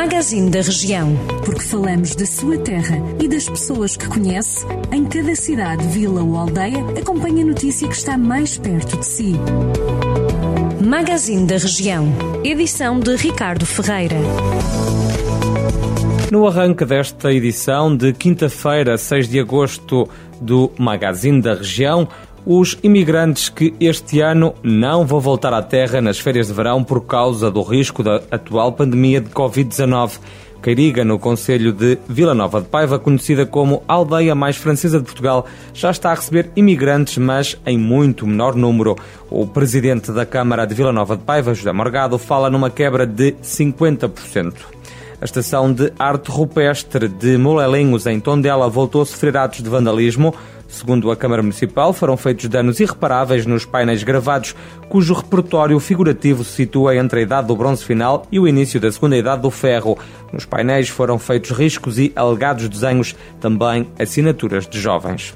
Magazine da Região. Porque falamos da sua terra e das pessoas que conhece, em cada cidade, vila ou aldeia, acompanhe a notícia que está mais perto de si. Magazine da Região. Edição de Ricardo Ferreira. No arranque desta edição de quinta-feira, 6 de agosto, do Magazine da Região, os imigrantes que este ano não vão voltar à terra nas férias de verão por causa do risco da atual pandemia de Covid-19. Cairiga, no Conselho de Vila Nova de Paiva, conhecida como aldeia mais francesa de Portugal, já está a receber imigrantes, mas em muito menor número. O presidente da Câmara de Vila Nova de Paiva, José Morgado, fala numa quebra de 50%. A estação de arte rupestre de Molelinhos, em Tondela, voltou a sofrer atos de vandalismo. Segundo a Câmara Municipal, foram feitos danos irreparáveis nos painéis gravados, cujo repertório figurativo se situa entre a idade do bronze final e o início da segunda idade do ferro. Nos painéis foram feitos riscos e alegados desenhos, também assinaturas de jovens.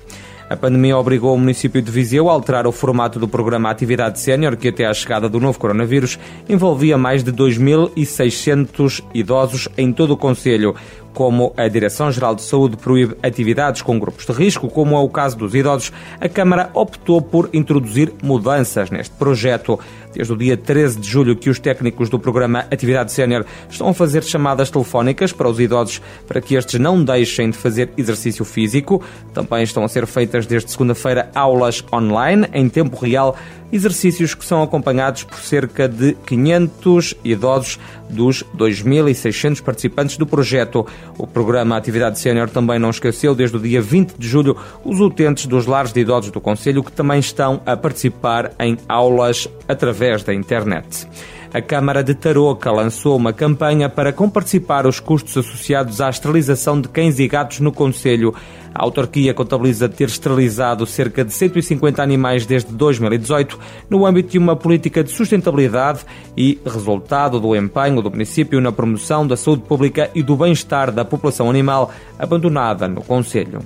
A pandemia obrigou o município de Viseu a alterar o formato do programa Atividade Sénior, que até à chegada do novo coronavírus envolvia mais de 2.600 idosos em todo o Conselho como a Direção-Geral de Saúde proíbe atividades com grupos de risco, como é o caso dos idosos, a Câmara optou por introduzir mudanças neste projeto. Desde o dia 13 de julho que os técnicos do programa Atividade Sénior estão a fazer chamadas telefónicas para os idosos para que estes não deixem de fazer exercício físico. Também estão a ser feitas desde segunda-feira aulas online em tempo real exercícios que são acompanhados por cerca de 500 idosos dos 2.600 participantes do projeto. O programa Atividade Sénior também não esqueceu, desde o dia 20 de julho, os utentes dos lares de idosos do Conselho que também estão a participar em aulas através da internet a Câmara de Tarouca lançou uma campanha para comparticipar os custos associados à esterilização de cães e gatos no Conselho. A autarquia contabiliza ter esterilizado cerca de 150 animais desde 2018 no âmbito de uma política de sustentabilidade e resultado do empenho do município na promoção da saúde pública e do bem-estar da população animal abandonada no Conselho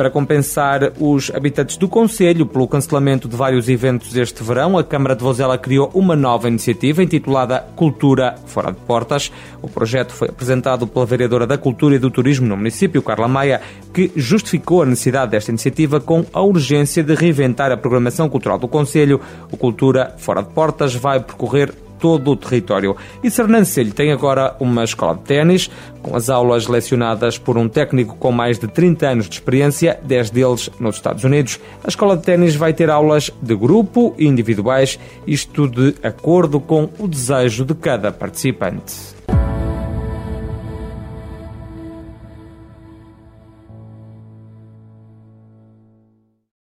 para compensar os habitantes do Conselho pelo cancelamento de vários eventos este verão, a Câmara de Vozela criou uma nova iniciativa intitulada Cultura Fora de Portas. O projeto foi apresentado pela vereadora da Cultura e do Turismo no município, Carla Maia, que justificou a necessidade desta iniciativa com a urgência de reinventar a programação cultural do Conselho. O Cultura Fora de Portas vai percorrer todo o território. E Sernancelho tem agora uma escola de ténis, com as aulas lecionadas por um técnico com mais de 30 anos de experiência, 10 deles nos Estados Unidos. A escola de ténis vai ter aulas de grupo e individuais, isto de acordo com o desejo de cada participante.